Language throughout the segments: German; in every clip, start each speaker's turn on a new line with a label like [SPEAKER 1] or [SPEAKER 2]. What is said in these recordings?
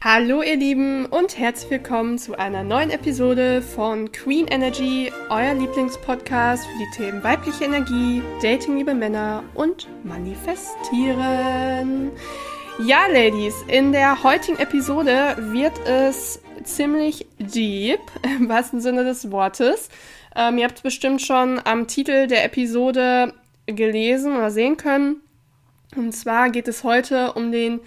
[SPEAKER 1] Hallo ihr Lieben und herzlich willkommen zu einer neuen Episode von Queen Energy, euer Lieblingspodcast für die Themen weibliche Energie, Dating liebe Männer und Manifestieren. Ja, Ladies, in der heutigen Episode wird es ziemlich deep, im wahrsten Sinne des Wortes. Ähm, ihr habt es bestimmt schon am Titel der Episode gelesen oder sehen können. Und zwar geht es heute um den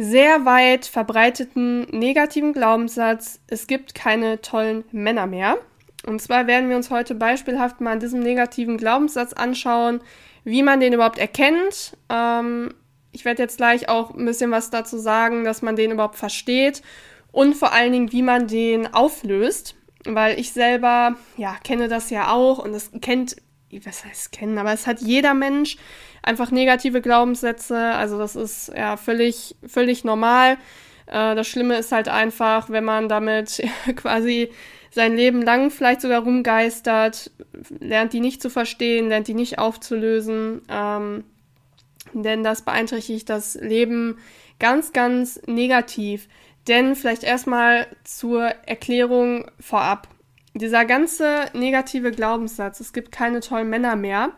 [SPEAKER 1] sehr weit verbreiteten negativen Glaubenssatz, es gibt keine tollen Männer mehr. Und zwar werden wir uns heute beispielhaft mal an diesem negativen Glaubenssatz anschauen, wie man den überhaupt erkennt. Ähm, ich werde jetzt gleich auch ein bisschen was dazu sagen, dass man den überhaupt versteht und vor allen Dingen, wie man den auflöst, weil ich selber, ja, kenne das ja auch und das kennt, was heißt kennen, aber es hat jeder Mensch einfach negative Glaubenssätze. Also das ist ja völlig, völlig normal. Äh, das Schlimme ist halt einfach, wenn man damit quasi sein Leben lang vielleicht sogar rumgeistert, lernt die nicht zu verstehen, lernt die nicht aufzulösen. Ähm, denn das beeinträchtigt das Leben ganz, ganz negativ. Denn vielleicht erstmal zur Erklärung vorab. Dieser ganze negative Glaubenssatz, es gibt keine tollen Männer mehr,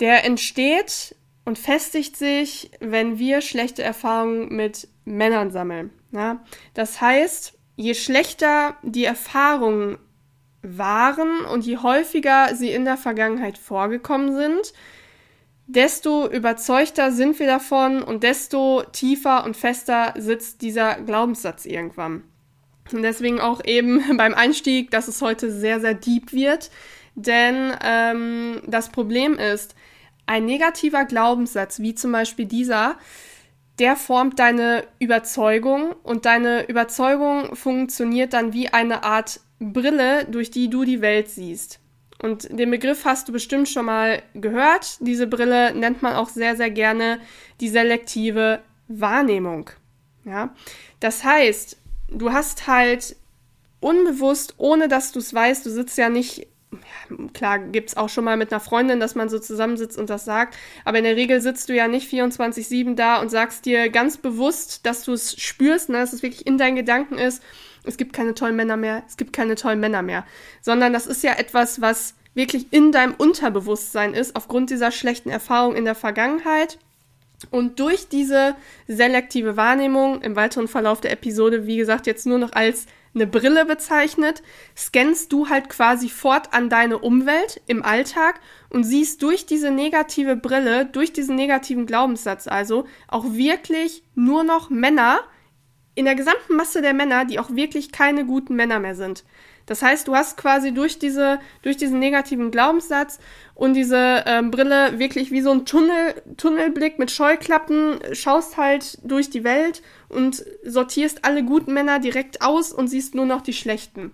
[SPEAKER 1] der entsteht und festigt sich, wenn wir schlechte Erfahrungen mit Männern sammeln. Ja? Das heißt, je schlechter die Erfahrungen waren und je häufiger sie in der Vergangenheit vorgekommen sind, desto überzeugter sind wir davon und desto tiefer und fester sitzt dieser Glaubenssatz irgendwann. Und deswegen auch eben beim Einstieg, dass es heute sehr, sehr deep wird. Denn ähm, das Problem ist, ein negativer Glaubenssatz, wie zum Beispiel dieser, der formt deine Überzeugung und deine Überzeugung funktioniert dann wie eine Art Brille, durch die du die Welt siehst. Und den Begriff hast du bestimmt schon mal gehört. Diese Brille nennt man auch sehr, sehr gerne die selektive Wahrnehmung. Ja? Das heißt, du hast halt unbewusst, ohne dass du es weißt, du sitzt ja nicht klar gibt es auch schon mal mit einer Freundin, dass man so zusammensitzt und das sagt, aber in der Regel sitzt du ja nicht 24-7 da und sagst dir ganz bewusst, dass du es spürst, ne, dass es wirklich in deinen Gedanken ist, es gibt keine tollen Männer mehr, es gibt keine tollen Männer mehr, sondern das ist ja etwas, was wirklich in deinem Unterbewusstsein ist, aufgrund dieser schlechten Erfahrung in der Vergangenheit. Und durch diese selektive Wahrnehmung im weiteren Verlauf der Episode, wie gesagt, jetzt nur noch als eine Brille bezeichnet, scannst du halt quasi fort an deine Umwelt im Alltag und siehst durch diese negative Brille, durch diesen negativen Glaubenssatz also auch wirklich nur noch Männer in der gesamten Masse der Männer, die auch wirklich keine guten Männer mehr sind. Das heißt, du hast quasi durch diese, durch diesen negativen Glaubenssatz und diese ähm, Brille wirklich wie so ein Tunnel, Tunnelblick mit Scheuklappen, schaust halt durch die Welt und sortierst alle guten Männer direkt aus und siehst nur noch die schlechten.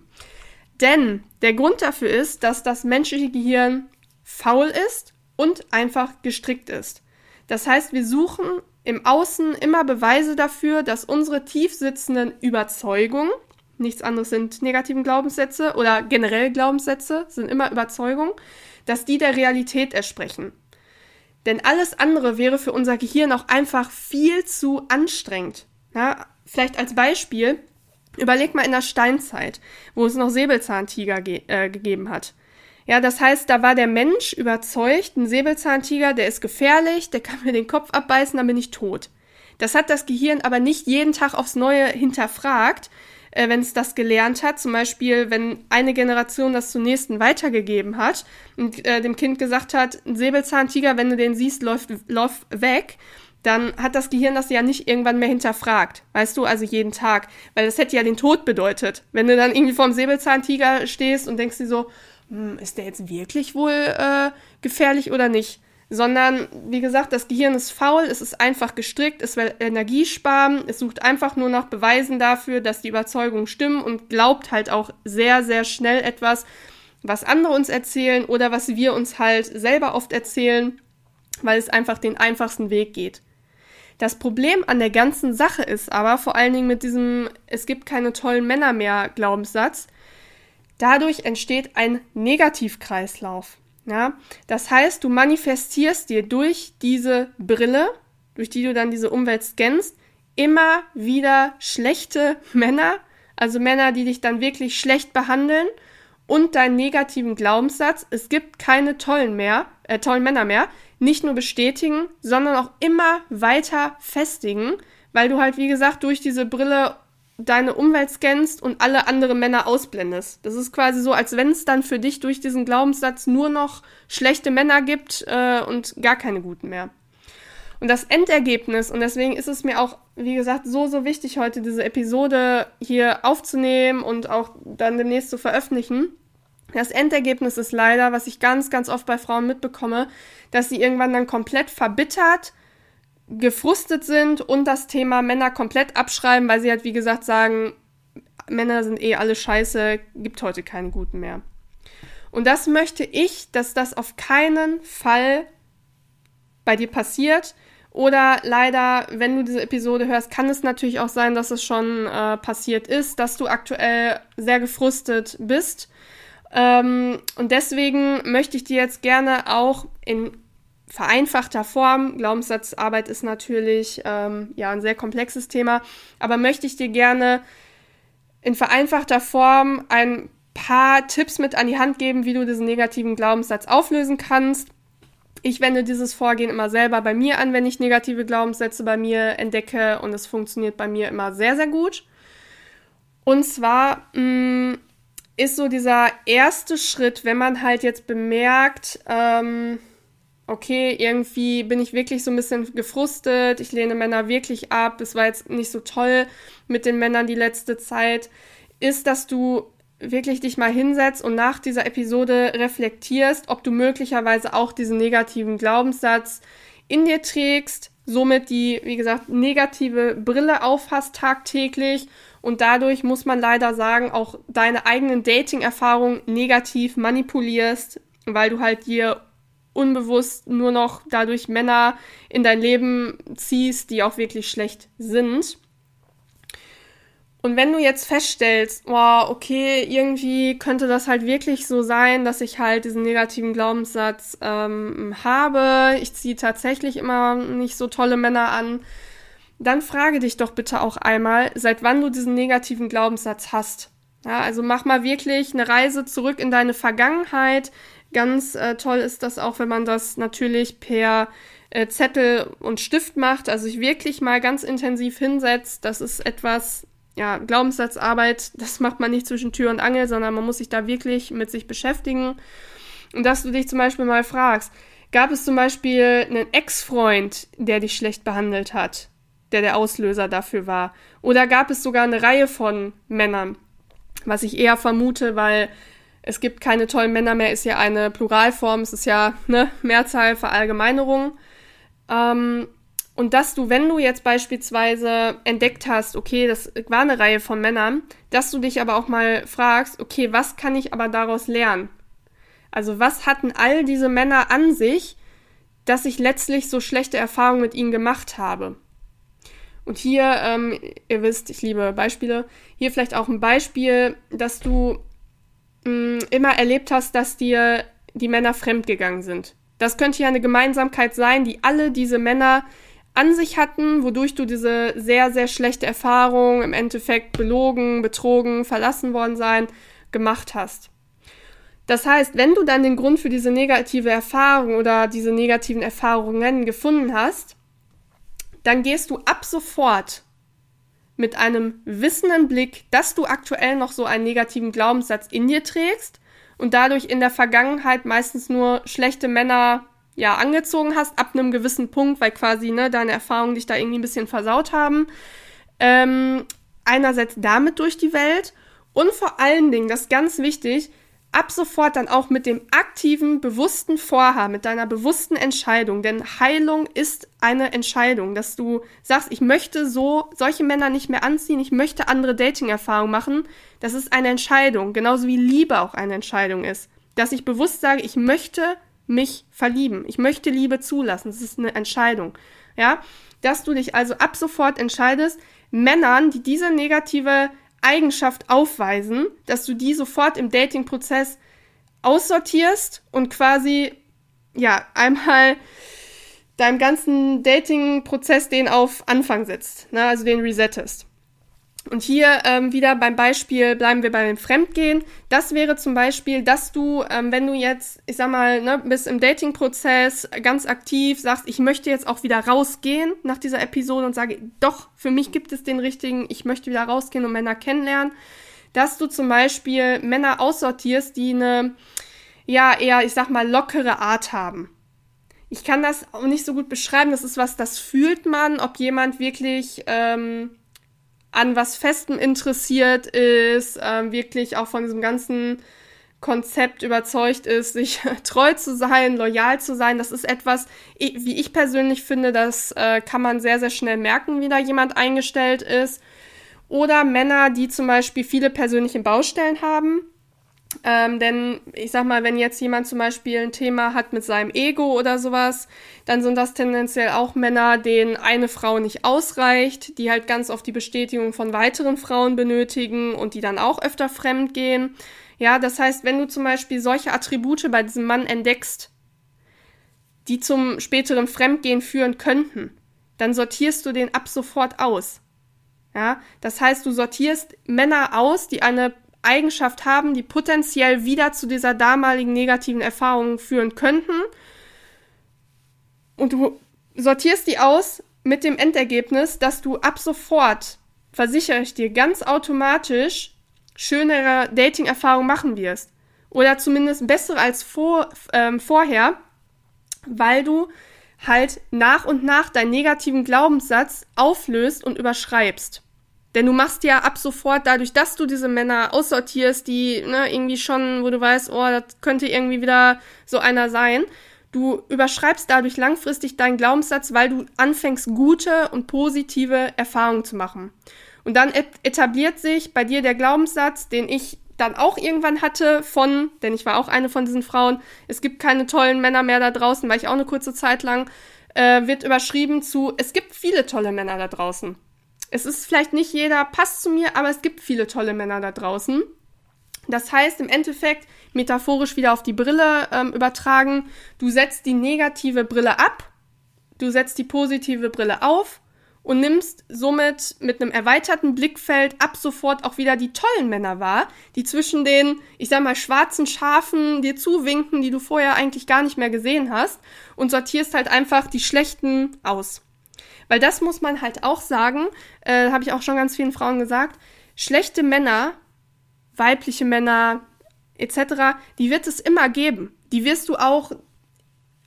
[SPEAKER 1] Denn der Grund dafür ist, dass das menschliche Gehirn faul ist und einfach gestrickt ist. Das heißt, wir suchen im Außen immer Beweise dafür, dass unsere tief sitzenden Überzeugungen, nichts anderes sind negativen Glaubenssätze oder generell Glaubenssätze, sind immer Überzeugungen, dass die der Realität entsprechen. Denn alles andere wäre für unser Gehirn auch einfach viel zu anstrengend. Ja, vielleicht als Beispiel, überleg mal in der Steinzeit, wo es noch Säbelzahntiger ge äh, gegeben hat. Ja, das heißt, da war der Mensch überzeugt, ein Säbelzahntiger, der ist gefährlich, der kann mir den Kopf abbeißen, dann bin ich tot. Das hat das Gehirn aber nicht jeden Tag aufs Neue hinterfragt, äh, wenn es das gelernt hat. Zum Beispiel, wenn eine Generation das zur nächsten weitergegeben hat und äh, dem Kind gesagt hat, ein Säbelzahntiger, wenn du den siehst, läuft, läuft weg dann hat das Gehirn das ja nicht irgendwann mehr hinterfragt. Weißt du, also jeden Tag. Weil das hätte ja den Tod bedeutet. Wenn du dann irgendwie vorm Säbelzahntiger stehst und denkst dir so, hm, ist der jetzt wirklich wohl äh, gefährlich oder nicht? Sondern, wie gesagt, das Gehirn ist faul, es ist einfach gestrickt, es will Energie sparen, es sucht einfach nur nach Beweisen dafür, dass die Überzeugungen stimmen und glaubt halt auch sehr, sehr schnell etwas, was andere uns erzählen oder was wir uns halt selber oft erzählen, weil es einfach den einfachsten Weg geht. Das Problem an der ganzen Sache ist aber vor allen Dingen mit diesem Es gibt keine tollen Männer mehr Glaubenssatz. Dadurch entsteht ein Negativkreislauf. Ja? Das heißt, du manifestierst dir durch diese Brille, durch die du dann diese Umwelt scannst, immer wieder schlechte Männer, also Männer, die dich dann wirklich schlecht behandeln und deinen negativen Glaubenssatz, es gibt keine tollen mehr, äh, tollen Männer mehr, nicht nur bestätigen, sondern auch immer weiter festigen, weil du halt, wie gesagt, durch diese Brille deine Umwelt scannst und alle anderen Männer ausblendest. Das ist quasi so, als wenn es dann für dich durch diesen Glaubenssatz nur noch schlechte Männer gibt äh, und gar keine guten mehr. Und das Endergebnis, und deswegen ist es mir auch, wie gesagt, so, so wichtig, heute diese Episode hier aufzunehmen und auch dann demnächst zu veröffentlichen. Das Endergebnis ist leider, was ich ganz, ganz oft bei Frauen mitbekomme, dass sie irgendwann dann komplett verbittert, gefrustet sind und das Thema Männer komplett abschreiben, weil sie halt, wie gesagt, sagen, Männer sind eh alle scheiße, gibt heute keine guten mehr. Und das möchte ich, dass das auf keinen Fall bei dir passiert, oder leider, wenn du diese Episode hörst, kann es natürlich auch sein, dass es schon äh, passiert ist, dass du aktuell sehr gefrustet bist. Ähm, und deswegen möchte ich dir jetzt gerne auch in vereinfachter Form, Glaubenssatzarbeit ist natürlich ähm, ja ein sehr komplexes Thema, aber möchte ich dir gerne in vereinfachter Form ein paar Tipps mit an die Hand geben, wie du diesen negativen Glaubenssatz auflösen kannst. Ich wende dieses Vorgehen immer selber bei mir an, wenn ich negative Glaubenssätze bei mir entdecke und es funktioniert bei mir immer sehr, sehr gut. Und zwar mh, mm, ist so dieser erste Schritt, wenn man halt jetzt bemerkt, ähm, okay, irgendwie bin ich wirklich so ein bisschen gefrustet, ich lehne Männer wirklich ab, es war jetzt nicht so toll mit den Männern die letzte Zeit, ist, dass du wirklich dich mal hinsetzt und nach dieser Episode reflektierst, ob du möglicherweise auch diesen negativen Glaubenssatz in dir trägst, somit die, wie gesagt, negative Brille aufhast tagtäglich und dadurch muss man leider sagen, auch deine eigenen Dating-Erfahrungen negativ manipulierst, weil du halt dir unbewusst nur noch dadurch Männer in dein Leben ziehst, die auch wirklich schlecht sind. Und wenn du jetzt feststellst, wow, okay, irgendwie könnte das halt wirklich so sein, dass ich halt diesen negativen Glaubenssatz ähm, habe, ich ziehe tatsächlich immer nicht so tolle Männer an, dann frage dich doch bitte auch einmal, seit wann du diesen negativen Glaubenssatz hast. Ja, also mach mal wirklich eine Reise zurück in deine Vergangenheit. Ganz äh, toll ist das auch, wenn man das natürlich per äh, Zettel und Stift macht, also sich wirklich mal ganz intensiv hinsetzt. Das ist etwas, ja, Glaubenssatzarbeit, das macht man nicht zwischen Tür und Angel, sondern man muss sich da wirklich mit sich beschäftigen. Und dass du dich zum Beispiel mal fragst, gab es zum Beispiel einen Ex-Freund, der dich schlecht behandelt hat, der der Auslöser dafür war? Oder gab es sogar eine Reihe von Männern? Was ich eher vermute, weil es gibt keine tollen Männer mehr, ist ja eine Pluralform, es ist ja eine Mehrzahl, Verallgemeinerung. Ähm, und dass du, wenn du jetzt beispielsweise entdeckt hast, okay, das war eine Reihe von Männern, dass du dich aber auch mal fragst, okay, was kann ich aber daraus lernen? Also was hatten all diese Männer an sich, dass ich letztlich so schlechte Erfahrungen mit ihnen gemacht habe? Und hier, ähm, ihr wisst, ich liebe Beispiele, hier vielleicht auch ein Beispiel, dass du mh, mm, immer erlebt hast, dass dir die Männer fremdgegangen sind. Das könnte ja eine Gemeinsamkeit sein, die alle diese Männer an sich hatten, wodurch du diese sehr, sehr schlechte Erfahrung im Endeffekt belogen, betrogen, verlassen worden sein, gemacht hast. Das heißt, wenn du dann den Grund für diese negative Erfahrung oder diese negativen Erfahrungen gefunden hast, dann gehst du ab sofort mit einem wissenden Blick, dass du aktuell noch so einen negativen Glaubenssatz in dir trägst und dadurch in der Vergangenheit meistens nur schlechte Männer ja, angezogen hast, ab einem gewissen Punkt, weil quasi, ne, deine Erfahrungen dich da irgendwie ein bisschen versaut haben. Ähm, einerseits damit durch die Welt und vor allen Dingen, das ist ganz wichtig, ab sofort dann auch mit dem aktiven, bewussten Vorhaben, mit deiner bewussten Entscheidung. Denn Heilung ist eine Entscheidung, dass du sagst, ich möchte so solche Männer nicht mehr anziehen, ich möchte andere Dating-Erfahrungen machen. Das ist eine Entscheidung, genauso wie Liebe auch eine Entscheidung ist. Dass ich bewusst sage, ich möchte mich verlieben. Ich möchte Liebe zulassen. Das ist eine Entscheidung. Ja, dass du dich also ab sofort entscheidest, Männern, die diese negative Eigenschaft aufweisen, dass du die sofort im Dating-Prozess aussortierst und quasi, ja, einmal deinem ganzen Dating-Prozess den auf Anfang setzt, ne? also den resettest. Und hier ähm, wieder beim Beispiel bleiben wir bei dem Fremdgehen. Das wäre zum Beispiel, dass du, ähm, wenn du jetzt, ich sag mal, ne, bist im Dating-Prozess ganz aktiv, sagst, ich möchte jetzt auch wieder rausgehen nach dieser Episode und sage, doch, für mich gibt es den richtigen, ich möchte wieder rausgehen und Männer kennenlernen, dass du zum Beispiel Männer aussortierst, die eine, ja, eher, ich sag mal, lockere Art haben. Ich kann das auch nicht so gut beschreiben, das ist was, das fühlt man, ob jemand wirklich, ähm, an was Festem interessiert ist, ähm, wirklich auch von diesem ganzen Konzept überzeugt ist, sich treu zu sein, loyal zu sein. Das ist etwas, wie ich persönlich finde, das äh, kann man sehr, sehr schnell merken, wie da jemand eingestellt ist. Oder Männer, die zum Beispiel viele persönliche Baustellen haben, ähm, denn ich sag mal, wenn jetzt jemand zum Beispiel ein Thema hat mit seinem Ego oder sowas, dann sind das tendenziell auch Männer, denen eine Frau nicht ausreicht, die halt ganz oft die Bestätigung von weiteren Frauen benötigen und die dann auch öfter fremd gehen. Ja, das heißt, wenn du zum Beispiel solche Attribute bei diesem Mann entdeckst, die zum späteren Fremdgehen führen könnten, dann sortierst du den ab sofort aus. Ja, das heißt, du sortierst Männer aus, die eine Eigenschaft haben, die potenziell wieder zu dieser damaligen negativen Erfahrung führen könnten. Und du sortierst die aus mit dem Endergebnis, dass du ab sofort, versichere ich dir, ganz automatisch schönere Dating-Erfahrungen machen wirst. Oder zumindest bessere als vor, ähm, vorher, weil du halt nach und nach deinen negativen Glaubenssatz auflöst und überschreibst. Denn du machst ja ab sofort, dadurch, dass du diese Männer aussortierst, die ne, irgendwie schon, wo du weißt, oh, das könnte irgendwie wieder so einer sein, du überschreibst dadurch langfristig deinen Glaubenssatz, weil du anfängst, gute und positive Erfahrungen zu machen. Und dann etabliert sich bei dir der Glaubenssatz, den ich dann auch irgendwann hatte von, denn ich war auch eine von diesen Frauen, es gibt keine tollen Männer mehr da draußen, weil ich auch eine kurze Zeit lang, äh, wird überschrieben zu, es gibt viele tolle Männer da draußen. Es ist vielleicht nicht jeder passt zu mir, aber es gibt viele tolle Männer da draußen. Das heißt im Endeffekt, metaphorisch wieder auf die Brille ähm, übertragen, du setzt die negative Brille ab, du setzt die positive Brille auf und nimmst somit mit einem erweiterten Blickfeld ab sofort auch wieder die tollen Männer wahr, die zwischen den, ich sag mal, schwarzen Schafen dir zuwinken, die du vorher eigentlich gar nicht mehr gesehen hast und sortierst halt einfach die schlechten aus. Weil das muss man halt auch sagen, äh, habe ich auch schon ganz vielen Frauen gesagt, schlechte Männer, weibliche Männer etc., die wird es immer geben. Die wirst du auch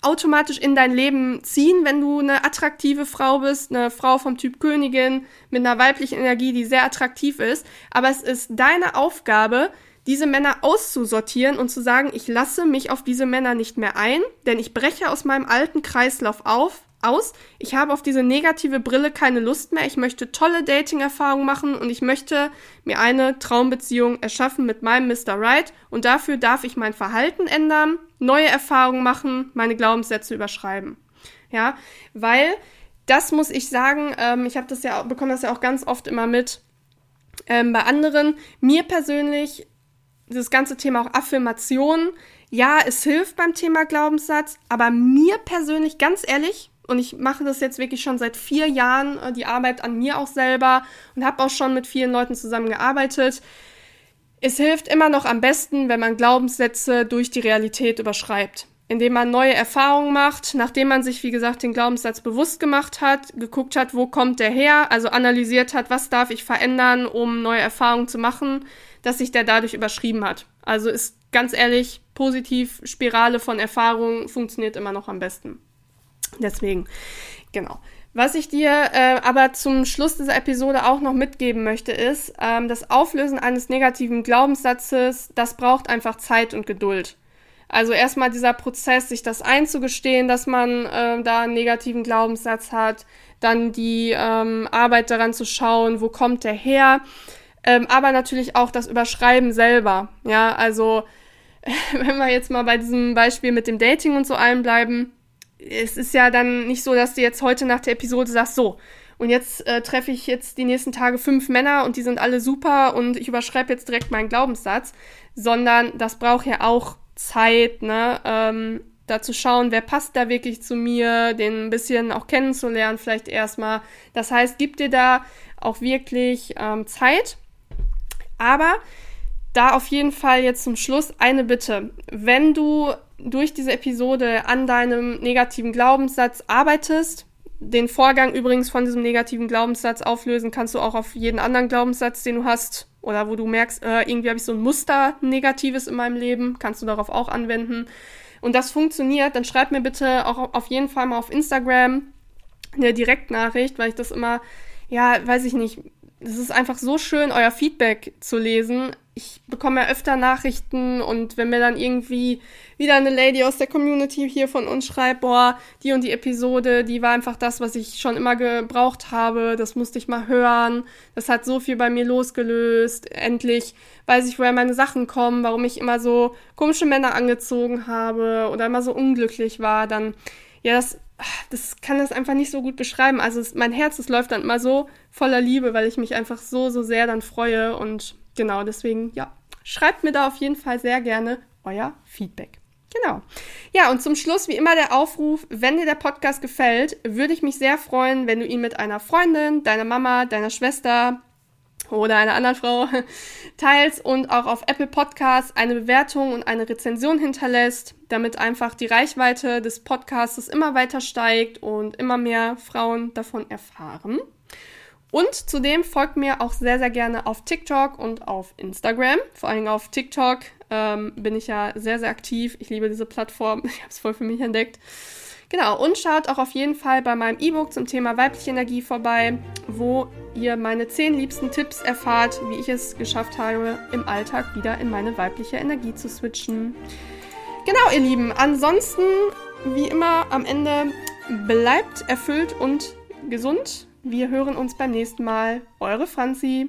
[SPEAKER 1] automatisch in dein Leben ziehen, wenn du eine attraktive Frau bist, eine Frau vom Typ Königin mit einer weiblichen Energie, die sehr attraktiv ist. Aber es ist deine Aufgabe, diese Männer auszusortieren und zu sagen, ich lasse mich auf diese Männer nicht mehr ein, denn ich breche aus meinem alten Kreislauf auf, aus. Ich habe auf diese negative Brille keine Lust mehr. Ich möchte tolle Dating-Erfahrungen machen und ich möchte mir eine Traumbeziehung erschaffen mit meinem Mr. Right. Und dafür darf ich mein Verhalten ändern, neue Erfahrungen machen, meine Glaubenssätze überschreiben. Ja, weil das muss ich sagen, ähm, ich habe das ja, bekomme das ja auch ganz oft immer mit ähm, bei anderen. Mir persönlich, das ganze Thema auch Affirmation, ja, es hilft beim Thema Glaubenssatz, aber mir persönlich, ganz ehrlich, und ich mache das jetzt wirklich schon seit vier Jahren, äh, die Arbeit an mir auch selber und habe auch schon mit vielen Leuten zusammengearbeitet. Es hilft immer noch am besten, wenn man Glaubenssätze durch die Realität überschreibt. Indem man neue Erfahrungen macht, nachdem man sich, wie gesagt, den Glaubenssatz bewusst gemacht hat, geguckt hat, wo kommt der her, also analysiert hat, was darf ich verändern, um neue Erfahrungen zu machen, dass sich der dadurch überschrieben hat. Also ist ganz ehrlich, positiv, Spirale von Erfahrungen funktioniert immer noch am besten. Deswegen, genau. Was ich dir äh, aber zum Schluss dieser Episode auch noch mitgeben möchte, ist, ähm, das Auflösen eines negativen Glaubenssatzes, das braucht einfach Zeit und Geduld. Also erstmal dieser Prozess, sich das einzugestehen, dass man äh, da einen negativen Glaubenssatz hat, dann die ähm, Arbeit daran zu schauen, wo kommt der her, ähm, aber natürlich auch das Überschreiben selber. Ja, also wenn wir jetzt mal bei diesem Beispiel mit dem Dating und so allen bleiben, es ist ja dann nicht so, dass du jetzt heute nach der Episode sagst, so, und jetzt äh, treffe ich jetzt die nächsten Tage fünf Männer und die sind alle super und ich überschreibe jetzt direkt meinen Glaubenssatz, sondern das braucht ja auch Zeit, ne? Ähm, da zu schauen, wer passt da wirklich zu mir, den ein bisschen auch kennenzulernen, vielleicht erstmal. Das heißt, gib dir da auch wirklich ähm, Zeit. Aber da auf jeden Fall jetzt zum Schluss eine Bitte. Wenn du durch diese Episode an deinem negativen Glaubenssatz arbeitest, den Vorgang übrigens von diesem negativen Glaubenssatz auflösen kannst du auch auf jeden anderen Glaubenssatz, den du hast oder wo du merkst, äh, irgendwie habe ich so ein Muster Negatives in meinem Leben, kannst du darauf auch anwenden. Und das funktioniert, dann schreib mir bitte auch auf jeden Fall mal auf Instagram eine Direktnachricht, weil ich das immer, ja, weiß ich nicht, es ist einfach so schön, euer Feedback zu lesen. Ich bekomme ja öfter Nachrichten und wenn mir dann irgendwie wieder eine Lady aus der Community hier von uns schreibt, boah, die und die Episode, die war einfach das, was ich schon immer gebraucht habe, das musste ich mal hören, das hat so viel bei mir losgelöst, endlich weiß ich, woher meine Sachen kommen, warum ich immer so komische Männer angezogen habe oder immer so unglücklich war, dann, ja, das das kann das einfach nicht so gut beschreiben. Also es, mein Herz, das läuft dann immer so voller Liebe, weil ich mich einfach so, so sehr dann freue. Und genau, deswegen, ja, schreibt mir da auf jeden Fall sehr gerne euer Feedback. Genau. Ja, und zum Schluss wie immer der Aufruf, wenn dir der Podcast gefällt, würde ich mich sehr freuen, wenn du ihn mit einer Freundin, deiner Mama, deiner Schwester, oder einer anderen Frau teilst und auch auf Apple Podcasts eine Bewertung und eine Rezension hinterlässt, damit einfach die Reichweite des Podcasts immer weiter steigt und immer mehr Frauen davon erfahren. Und zudem folgt mir auch sehr, sehr gerne auf TikTok und auf Instagram. Vor allem auf TikTok ähm, bin ich ja sehr, sehr aktiv. Ich liebe diese Plattform. Ich habe es voll für mich entdeckt. Genau, und schaut auch auf jeden Fall bei meinem E-Book zum Thema weibliche Energie vorbei, wo ihr meine zehn liebsten Tipps erfahrt, wie ich es geschafft habe, im Alltag wieder in meine weibliche Energie zu switchen. Genau, ihr Lieben. Ansonsten, wie immer, am Ende bleibt erfüllt und gesund. Wir hören uns beim nächsten Mal. Eure Franzi.